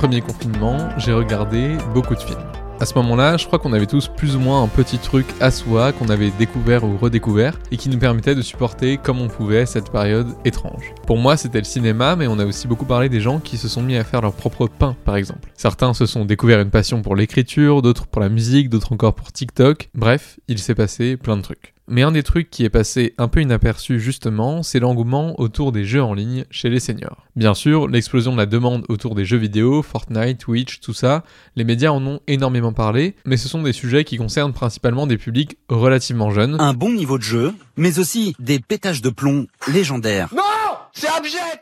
Premier confinement, j'ai regardé beaucoup de films. À ce moment-là, je crois qu'on avait tous plus ou moins un petit truc à soi qu'on avait découvert ou redécouvert et qui nous permettait de supporter comme on pouvait cette période étrange. Pour moi, c'était le cinéma, mais on a aussi beaucoup parlé des gens qui se sont mis à faire leur propre pain, par exemple. Certains se sont découverts une passion pour l'écriture, d'autres pour la musique, d'autres encore pour TikTok. Bref, il s'est passé plein de trucs. Mais un des trucs qui est passé un peu inaperçu justement, c'est l'engouement autour des jeux en ligne chez les seniors. Bien sûr, l'explosion de la demande autour des jeux vidéo, Fortnite, Twitch, tout ça, les médias en ont énormément parlé, mais ce sont des sujets qui concernent principalement des publics relativement jeunes. Un bon niveau de jeu, mais aussi des pétages de plomb légendaires. Non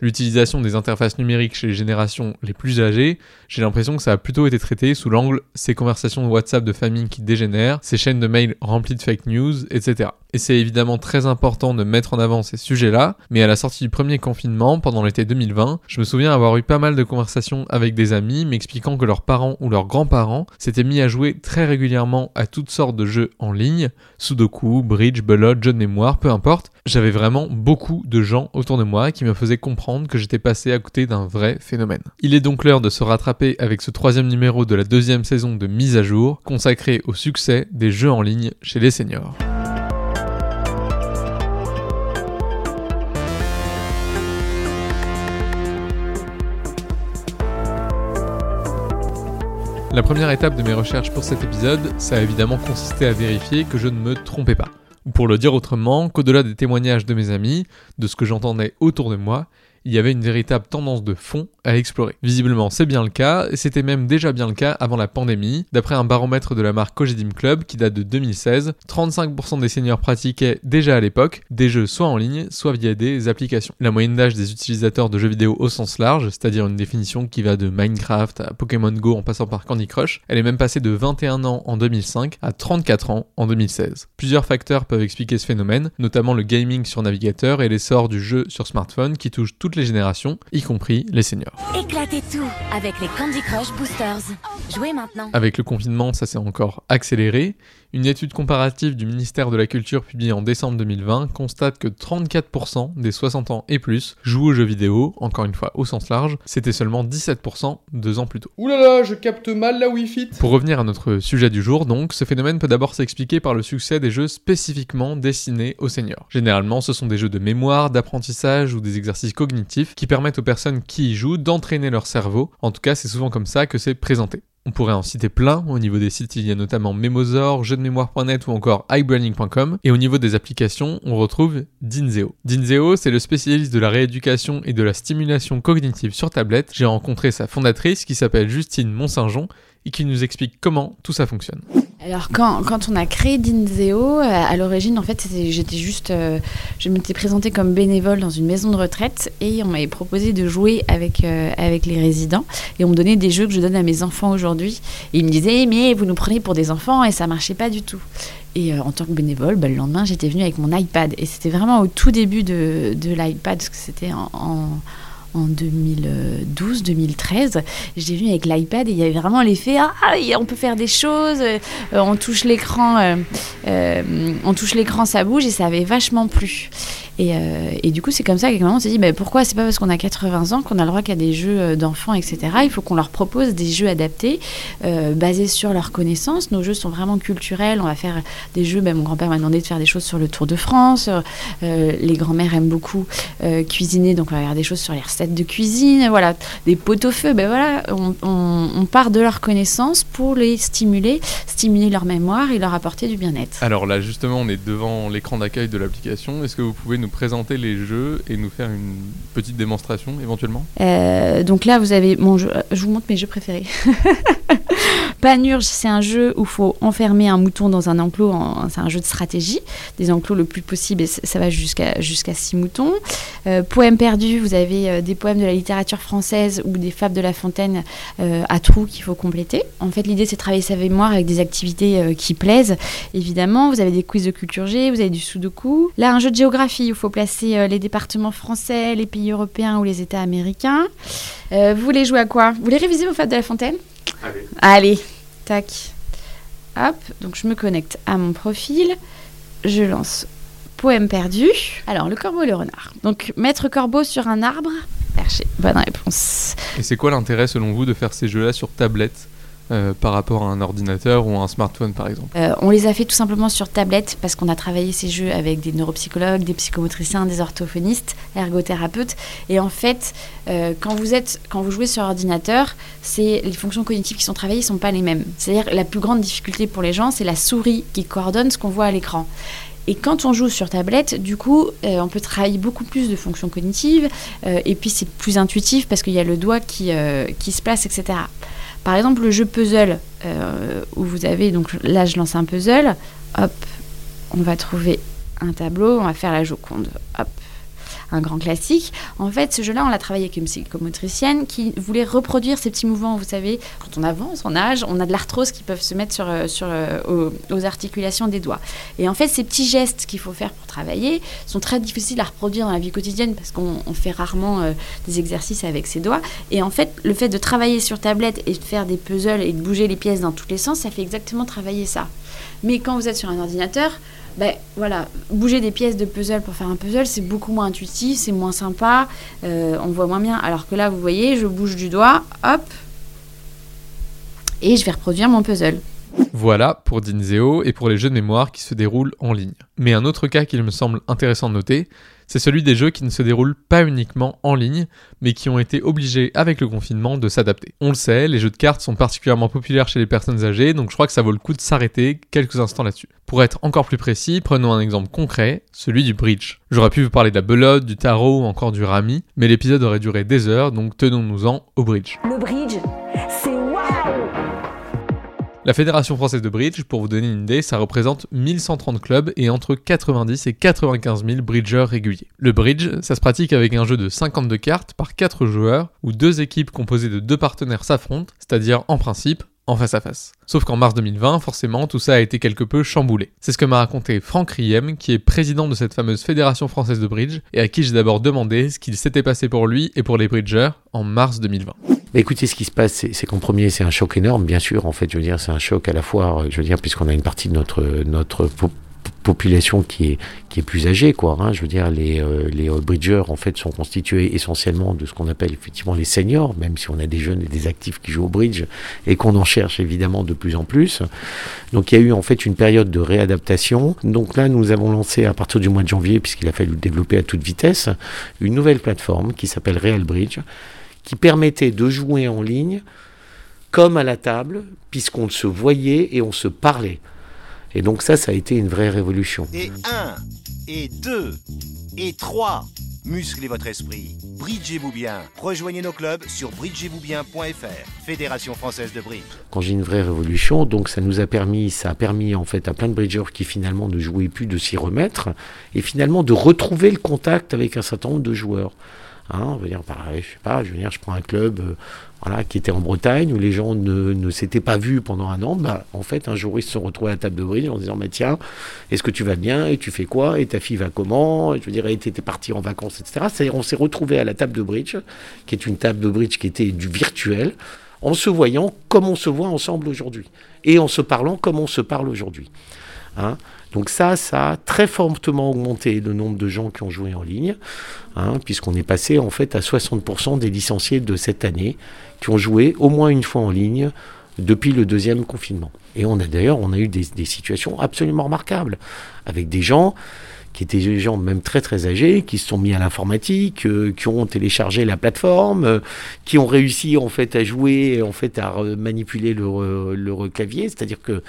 L'utilisation des interfaces numériques chez les générations les plus âgées, j'ai l'impression que ça a plutôt été traité sous l'angle ces conversations de WhatsApp de famille qui dégénèrent, ces chaînes de mails remplies de fake news, etc. Et c'est évidemment très important de mettre en avant ces sujets-là, mais à la sortie du premier confinement, pendant l'été 2020, je me souviens avoir eu pas mal de conversations avec des amis m'expliquant que leurs parents ou leurs grands-parents s'étaient mis à jouer très régulièrement à toutes sortes de jeux en ligne, Sudoku, Bridge, Belote, jeux de mémoire, peu importe. J'avais vraiment beaucoup de gens autour de moi qui me faisaient comprendre que j'étais passé à côté d'un vrai phénomène. Il est donc l'heure de se rattraper avec ce troisième numéro de la deuxième saison de Mise à jour, consacré au succès des jeux en ligne chez les seniors. La première étape de mes recherches pour cet épisode, ça a évidemment consisté à vérifier que je ne me trompais pas. Ou pour le dire autrement, qu'au-delà des témoignages de mes amis, de ce que j'entendais autour de moi, il y avait une véritable tendance de fond à explorer. Visiblement, c'est bien le cas, et c'était même déjà bien le cas avant la pandémie. D'après un baromètre de la marque Cogedim Club qui date de 2016, 35% des seniors pratiquaient déjà à l'époque des jeux soit en ligne, soit via des applications. La moyenne d'âge des utilisateurs de jeux vidéo au sens large, c'est-à-dire une définition qui va de Minecraft à Pokémon Go en passant par Candy Crush, elle est même passée de 21 ans en 2005 à 34 ans en 2016. Plusieurs facteurs peuvent expliquer ce phénomène, notamment le gaming sur navigateur et l'essor du jeu sur smartphone qui touche toutes les générations, y compris les seniors. Éclatez tout avec les Candy Crush Boosters. Jouez maintenant. Avec le confinement, ça s'est encore accéléré. Une étude comparative du ministère de la Culture publiée en décembre 2020 constate que 34% des 60 ans et plus jouent aux jeux vidéo, encore une fois au sens large, c'était seulement 17% deux ans plus tôt. Là là, je capte mal la Wi-Fi. Pour revenir à notre sujet du jour, donc, ce phénomène peut d'abord s'expliquer par le succès des jeux spécifiquement destinés aux seniors. Généralement, ce sont des jeux de mémoire, d'apprentissage ou des exercices cognitifs qui permettent aux personnes qui y jouent d'entraîner leur cerveau. En tout cas, c'est souvent comme ça que c'est présenté. On pourrait en citer plein. Au niveau des sites, il y a notamment Memosaur, jeuxdemémoire.net ou encore iBranding.com. Et au niveau des applications, on retrouve Dinzeo. Dinzeo, c'est le spécialiste de la rééducation et de la stimulation cognitive sur tablette. J'ai rencontré sa fondatrice qui s'appelle Justine Montsaint-Jean et qui nous explique comment tout ça fonctionne. Alors quand, quand on a créé Dinzeo, euh, à l'origine en fait j'étais juste, euh, je m'étais présentée comme bénévole dans une maison de retraite et on m'avait proposé de jouer avec euh, avec les résidents et on me donnait des jeux que je donne à mes enfants aujourd'hui et ils me disaient mais vous nous prenez pour des enfants et ça marchait pas du tout. Et en tant que bénévole, bah, le lendemain j'étais venue avec mon iPad et c'était vraiment au tout début de, de l'iPad parce que c'était en en 2012-2013. J'ai vu avec l'iPad et il y avait vraiment l'effet ah on peut faire des choses, euh, on touche l'écran, euh, euh, on touche l'écran, ça bouge et ça avait vachement plu. Et, et, du coup, c'est comme ça un moment, on s'est dit, bah, pourquoi? C'est pas parce qu'on a 80 ans qu'on a le droit qu'à des jeux d'enfants, etc. Il faut qu'on leur propose des jeux adaptés, basés sur leurs connaissances. Nos jeux sont vraiment culturels. On va faire des jeux, bah, mon grand-père m'a demandé de faire des choses sur le Tour de France. les grands-mères aiment beaucoup cuisiner, donc on va faire des choses sur les recettes de cuisine, voilà, des pot-au-feu. Ben voilà, on, part de leurs connaissances pour les stimuler, stimuler leur mémoire et leur apporter du bien-être. Alors là, justement, on est devant l'écran d'accueil de l'application. Est-ce que vous pouvez nous présenter les jeux et nous faire une petite démonstration éventuellement? Euh, Donc là, vous avez mon jeu. Je vous montre mes jeux préférés. Panurge, c'est un jeu où il faut enfermer un mouton dans un enclos. C'est un jeu de stratégie. Des enclos le plus possible, et ça va jusqu'à jusqu'à six moutons. Euh, poème perdu, vous avez euh, des poèmes de la littérature française ou des fables de La Fontaine euh, à trous qu'il faut compléter. En fait, l'idée, c'est de travailler sa mémoire avec des activités qui plaisent. Évidemment, vous avez des quiz de culture G, vous avez du sudoku. Là, un jeu de géographie où faut placer les départements français, les pays européens ou les États américains. vous voulez jouer à quoi? Vous voulez réviser vos fables de La Fontaine? Allez. Allez, tac. Hop, donc je me connecte à mon profil. Je lance poème perdu. Alors, le corbeau et le renard. Donc, mettre corbeau sur un arbre? chercher. Bonne réponse. Et c'est quoi l'intérêt selon vous de faire ces jeux-là sur tablette? Euh, par rapport à un ordinateur ou à un smartphone par exemple Euh, on les a fait tout simplement sur tablette parce qu'on a travaillé ces jeux avec des neuropsychologues, des psychomotriciens, des orthophonistes, ergothérapeutes. Et en fait, euh, quand vous êtes, quand vous jouez sur ordinateur, les fonctions cognitives qui sont travaillées sont pas les mêmes. C'est-à-dire la plus grande difficulté pour les gens, c'est la souris qui coordonne ce qu'on voit à l'écran. Et quand on joue sur tablette, du coup, on peut travailler beaucoup plus de fonctions cognitives. et puis c'est plus intuitif parce qu'il y a le doigt qui, qui se place, etc. Par exemple, le jeu puzzle, euh, où vous avez, donc là je lance un puzzle, hop, on va trouver un tableau, on va faire la Joconde, hop, un grand classique. En fait, ce jeu-là, on l'a travaillé avec une psychomotricienne qui voulait reproduire ces petits mouvements. Vous savez, quand on avance en âge, on a de l'arthrose qui peuvent se mettre sur, euh, sur, euh, aux, articulations des doigts. Et en fait, ces petits gestes qu'il faut faire pour travailler sont très difficiles à reproduire dans la vie quotidienne parce qu'on on fait rarement euh, des exercices avec ses doigts. Et en fait, le fait de travailler sur tablette et de faire des puzzles et de bouger les pièces dans tous les sens, ça fait exactement travailler ça. Mais quand vous êtes sur un ordinateur, ben voilà, bouger des pièces de puzzle pour faire un puzzle, c'est beaucoup moins intuitif, c'est moins sympa, euh, on voit moins bien. Alors que là, vous voyez, je bouge du doigt, hop, et je vais reproduire mon puzzle. Voilà pour Dinzeo et pour les jeux de mémoire qui se déroulent en ligne. Mais un autre cas qu'il me semble intéressant de noter, c'est celui des jeux qui ne se déroulent pas uniquement en ligne, mais qui ont été obligés avec le confinement de s'adapter. On le sait, les jeux de cartes sont particulièrement populaires chez les personnes âgées, donc je crois que ça vaut le coup de s'arrêter quelques instants là-dessus. Pour être encore plus précis, prenons un exemple concret, celui du bridge. J'aurais pu vous parler de la belote, du tarot ou encore du rami, mais l'épisode aurait duré des heures, donc tenons-nous-en au bridge. Le bridge, c'est La Fédération française de bridge, pour vous donner une idée, ça représente 1130 clubs et entre 90 et 95 000 bridgeurs réguliers. Le bridge, ça se pratique avec un jeu de 52 cartes par 4 joueurs, où deux équipes composées de deux partenaires s'affrontent, c'est-à-dire en principe en face à face. Sauf qu'en mars 2020, forcément, tout ça a été quelque peu chamboulé. C'est ce que m'a raconté Franck Riem, qui est président de cette fameuse Fédération française de bridge, et à qui j'ai d'abord demandé ce qu'il s'était passé pour lui et pour les bridgeurs en mars 2020. Bah, écoutez, ce qui se passe, c'est qu'en premier, c'est un choc énorme, bien sûr. En fait, je veux dire, c'est un choc à la fois, euh, je veux dire, puisqu'on a une partie de notre notre po- population qui est qui est plus âgée, quoi. hein. je veux dire, les euh, les en fait sont constitués essentiellement de ce qu'on appelle effectivement les seniors, même si on a des jeunes et des actifs qui jouent au bridge et qu'on en cherche évidemment de plus en plus. Donc il y a eu en fait une période de réadaptation. Donc là, nous avons lancé à partir du mois de janvier, puisqu'il a fallu le développer à toute vitesse, une nouvelle plateforme qui s'appelle Real Bridge qui permettait de jouer en ligne comme à la table, puisqu'on se voyait et on se parlait. Et donc ça, ça a été une vraie révolution. Et 1, et 2, et 3. Musclez votre esprit. Bridgez-vous bien. Rejoignez nos clubs sur bridgez-vous-bien.fr. Fédération française de bridge. Quand j'ai une vraie révolution, donc ça nous a permis, ça a permis en fait à plein de bridgers qui finalement ne jouaient plus de s'y remettre et finalement de retrouver le contact avec un certain nombre de joueurs. Hein, je veux dire, pareil, je sais pas, je veux dire, je prends un club, euh, voilà, qui était en Bretagne où les gens ne, ne s'étaient pas vus pendant un an. Bah, en fait, un jour ils se sont retrouvés à la table de bridge en disant, bah, tiens, est-ce que tu vas bien et tu fais quoi et ta fille va comment? Et Je veux dire, tu étais parti en vacances, etc. C'est-à-dire, on s'est retrouvés à la table de bridge, qui est une table de bridge qui était du virtuel, en se voyant comme on se voit ensemble aujourd'hui et en se parlant comme on se parle aujourd'hui. Hein donc ça, ça a très fortement augmenté le nombre de gens qui ont joué en ligne, hein, puisqu'on est passé en fait à 60% des licenciés de cette année qui ont joué au moins une fois en ligne depuis le deuxième confinement. Et on a d'ailleurs, on a eu des, situations absolument remarquables avec des gens qui étaient des gens même très très âgés, qui se sont mis à l'informatique, euh, qui ont téléchargé la plateforme, euh, qui ont réussi en fait à jouer, en fait à manipuler leur, leur clavier. C'est-à-dire que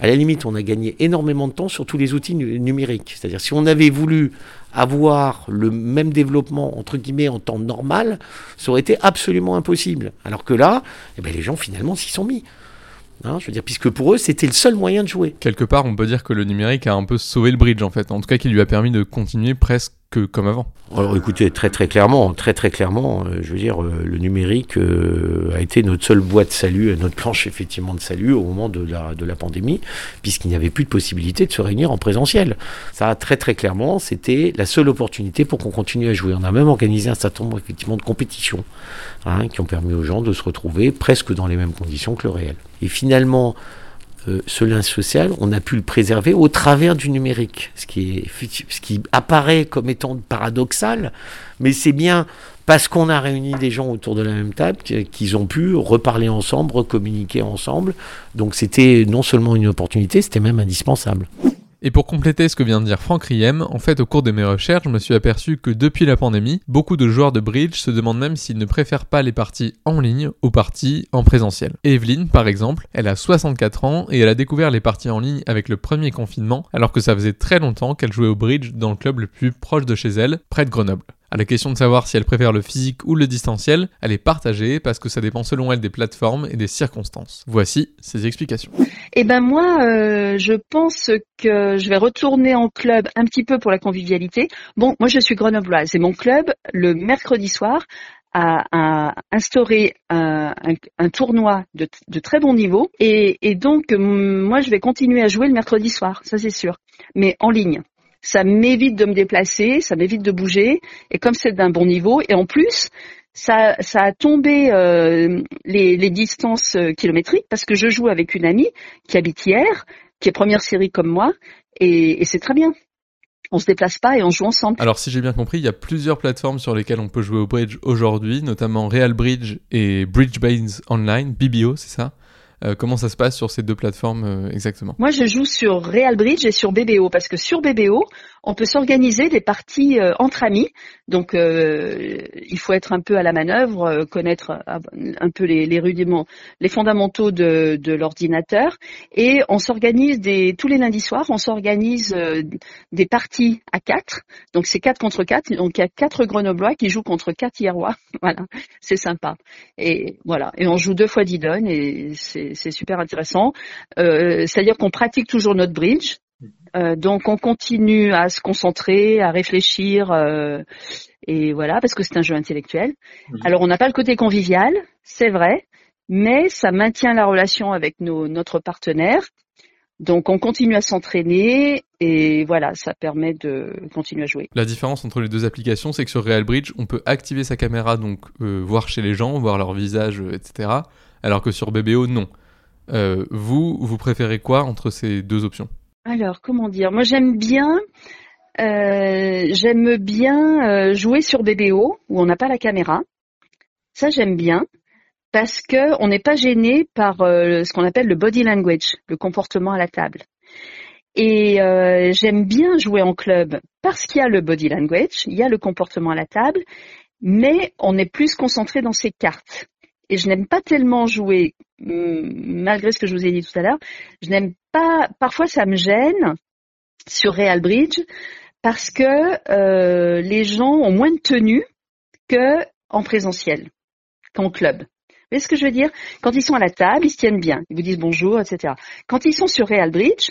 à la limite, on a gagné énormément de temps sur tous les outils nu- numériques. C'est-à-dire, si on avait voulu avoir le même développement, entre guillemets, en temps normal, ça aurait été absolument impossible. Alors que là, eh ben, les gens, finalement, s'y sont mis. Hein, je veux dire, puisque pour eux, c'était le seul moyen de jouer. Quelque part, on peut dire que le numérique a un peu sauvé le bridge en fait, en tout cas qui lui a permis de continuer presque comme avant. Alors écoutez, très très clairement, très très clairement, euh, je veux dire, euh, le numérique euh, a été notre seule boîte de salut, notre planche effectivement de salut au moment de la, de la pandémie, puisqu'il n'y avait plus de possibilité de se réunir en présentiel. Ça, très très clairement, c'était la seule opportunité pour qu'on continue à jouer. On a même organisé un certain nombre effectivement de compétitions hein, qui ont permis aux gens de se retrouver presque dans les mêmes conditions que le réel. Et finalement, euh, ce lien social, on a pu le préserver au travers du numérique, ce qui, ce qui apparaît comme étant paradoxal, mais c'est bien parce qu'on a réuni des gens autour de la même table, qu'ils ont pu reparler ensemble, recommuniquer ensemble. Donc c'était non seulement une opportunité, c'était même indispensable. Et pour compléter ce que vient de dire Franck Riem, en fait au cours de mes recherches, je me suis aperçu que depuis la pandémie, beaucoup de joueurs de bridge se demandent même s'ils ne préfèrent pas les parties en ligne aux parties en présentiel. Evelyne, par exemple, elle a 64 ans et elle a découvert les parties en ligne avec le premier confinement, alors que ça faisait très longtemps qu'elle jouait au bridge dans le club le plus proche de chez elle, près de Grenoble. La question de savoir si elle préfère le physique ou le distanciel, elle est partagée parce que ça dépend selon elle des plateformes et des circonstances. Voici ses explications. Eh ben moi, euh, je pense que je vais retourner en club un petit peu pour la convivialité. Bon, moi je suis grenobloise et mon club, le mercredi soir, a, instauré un, tournoi de, très bon niveau et donc moi je vais continuer à jouer le mercredi soir, ça c'est sûr, mais en ligne ça m'évite de me déplacer, ça m'évite de bouger, et comme c'est d'un bon niveau, et en plus, ça, ça a tombé euh, les, les, distances euh, kilométriques parce que je joue avec une amie qui habite hier, qui est première série comme moi, et, et c'est très bien. On se déplace pas et on joue ensemble. Alors si j'ai bien compris, il y a plusieurs plateformes sur lesquelles on peut jouer au bridge aujourd'hui, notamment Real Bridge et Bridge Bains Online, BBO, c'est ça? Euh, comment ça se passe sur ces deux plateformes euh, exactement? Moi, je joue sur Real Bridge et sur BBO parce que sur BBO, on peut s'organiser des parties euh, entre amis. Donc, il faut être un peu à la manœuvre, connaître un peu les, rudiments, les fondamentaux de, l'ordinateur. Et on s'organise des tous les lundis soirs, on s'organise des parties à quatre. Donc, c'est quatre contre quatre. Donc, il y a quatre Grenoblois qui jouent contre quatre Hierrois. voilà, c'est sympa. Et voilà, et on joue deux fois Didon et c'est super intéressant. Euh, c'est-à-dire qu'on pratique toujours notre bridge. Euh, donc on continue à se concentrer, à réfléchir, euh, et voilà, parce que c'est un jeu intellectuel. Alors on n'a pas le côté convivial, c'est vrai, mais ça maintient la relation avec nos, notre partenaire. Donc on continue à s'entraîner et voilà, ça permet de continuer à jouer. La différence entre les deux applications, c'est que sur Real Bridge, on peut activer sa caméra, donc voir chez les gens, voir leur visage, etc alors que sur BBO, non. Euh, vous, vous préférez quoi entre ces deux options? Alors, comment dire? Moi, j'aime bien, euh, j'aime bien euh, jouer sur BBO où on n'a pas la caméra. Ça, j'aime bien parce que on n'est pas gêné par ce qu'on appelle le body language, le comportement à la table. Et j'aime bien jouer en club parce qu'il y a le body language, il y a le comportement à la table, mais on est plus concentré dans ses cartes et je n'aime pas tellement jouer, mm, malgré ce que je vous ai dit tout à l'heure, je n'aime pas, parfois ça me gêne sur Real Bridge parce que euh, les gens ont moins de tenue que en présentiel, qu'en club. Vous voyez ce que je veux dire? Quand ils sont à la table, ils se tiennent bien, ils vous disent bonjour, etc. Quand ils sont sur Real Bridge,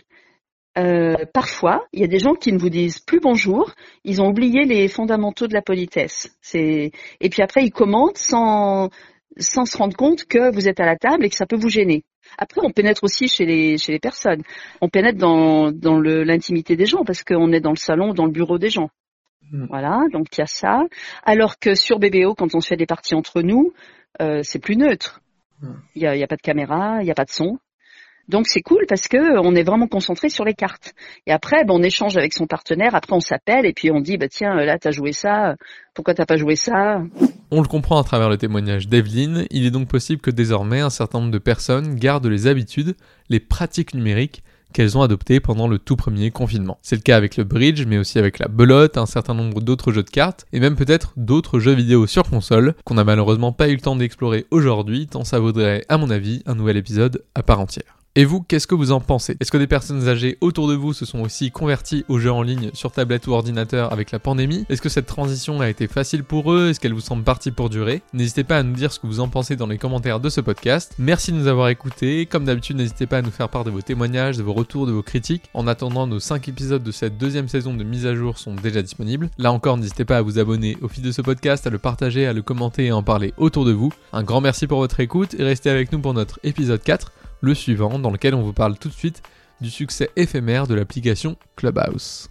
euh, parfois, il y a des gens qui ne vous disent plus bonjour, ils ont oublié les fondamentaux de la politesse. Et puis après ils commentent sans sans se rendre compte que vous êtes à la table et que ça peut vous gêner. Après, on pénètre aussi chez les, chez les personnes. On pénètre dans, dans l'intimité des gens parce qu'on est dans le salon, dans le bureau des gens. Hmm. Voilà, donc il y a ça. Alors que sur BBO, quand on se fait des parties entre nous, euh, c'est plus neutre. Hmm. Il n'y a, y a pas de caméra, il n'y a pas de son. Donc c'est cool parce que on est vraiment concentré sur les cartes. Et après, ben, on échange avec son partenaire. Après, on s'appelle et puis on dit, bah tiens, là t'as joué ça. Pourquoi t'as pas joué ça? On le comprend à travers le témoignage d'Evelyne. Il est donc possible que désormais un certain nombre de personnes gardent les habitudes, les pratiques numériques qu'elles ont adoptées pendant le tout premier confinement. C'est le cas avec le bridge, mais aussi avec la belote, un certain nombre d'autres jeux de cartes, et même peut-être d'autres jeux vidéo sur console qu'on n'a malheureusement pas eu le temps d'explorer aujourd'hui, tant ça vaudrait, à mon avis, un nouvel épisode à part entière. Et vous, qu'est-ce que vous en pensez? Est-ce que des personnes âgées autour de vous se sont aussi converties aux jeux en ligne sur tablette ou ordinateur avec la pandémie? Est-ce que cette transition a été facile pour eux? Est-ce qu'elle vous semble partie pour durer? N'hésitez pas à nous dire ce que vous en pensez dans les commentaires de ce podcast. Merci de nous avoir écoutés. Comme d'habitude, n'hésitez pas à nous faire part de vos témoignages, de vos retours, de vos critiques. En attendant, nos 5 épisodes de cette deuxième saison de mise à jour sont déjà disponibles. Là encore, n'hésitez pas à vous abonner au fil de ce podcast, à le partager, à le commenter et à en parler autour de vous. Un grand merci pour votre écoute et restez avec nous pour notre épisode 4 le suivant, dans lequel on vous parle tout de suite du succès éphémère de l'application Clubhouse.